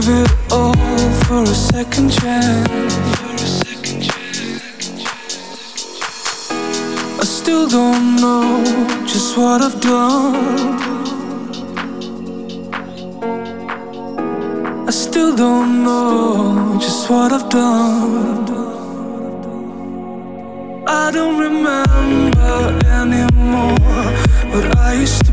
give it all for a second chance. I still don't know just what I've done. I still don't know just what I've done. I don't remember anymore but I used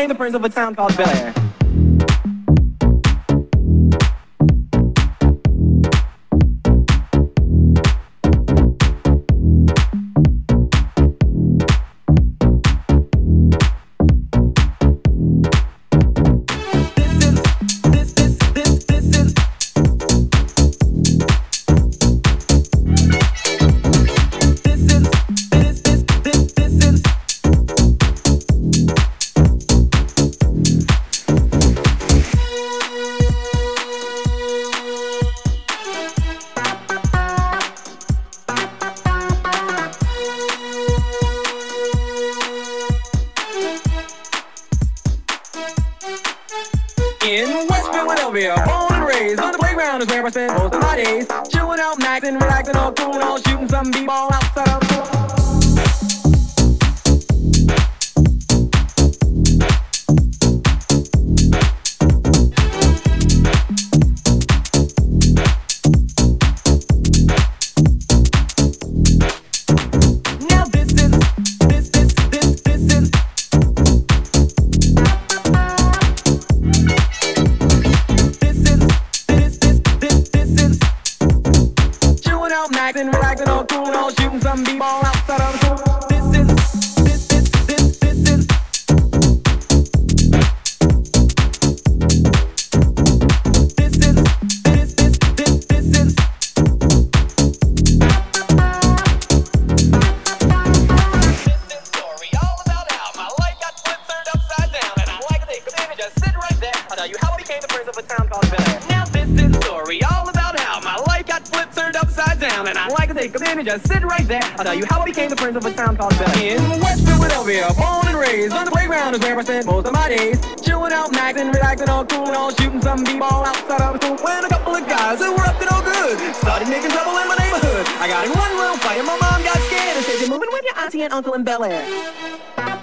became the prince of a town called Bel Air. Nashville. Born and raised on the playground is where I spent most of my days. Chilling out, maxing, relaxing, all cool and all shooting some b-ball outside of school. When a couple of guys who were up to no good started making trouble in my neighborhood. I got in one room, fight my mom got scared and said, "You're moving with your auntie and uncle in Bel Air."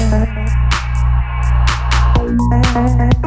Thank you.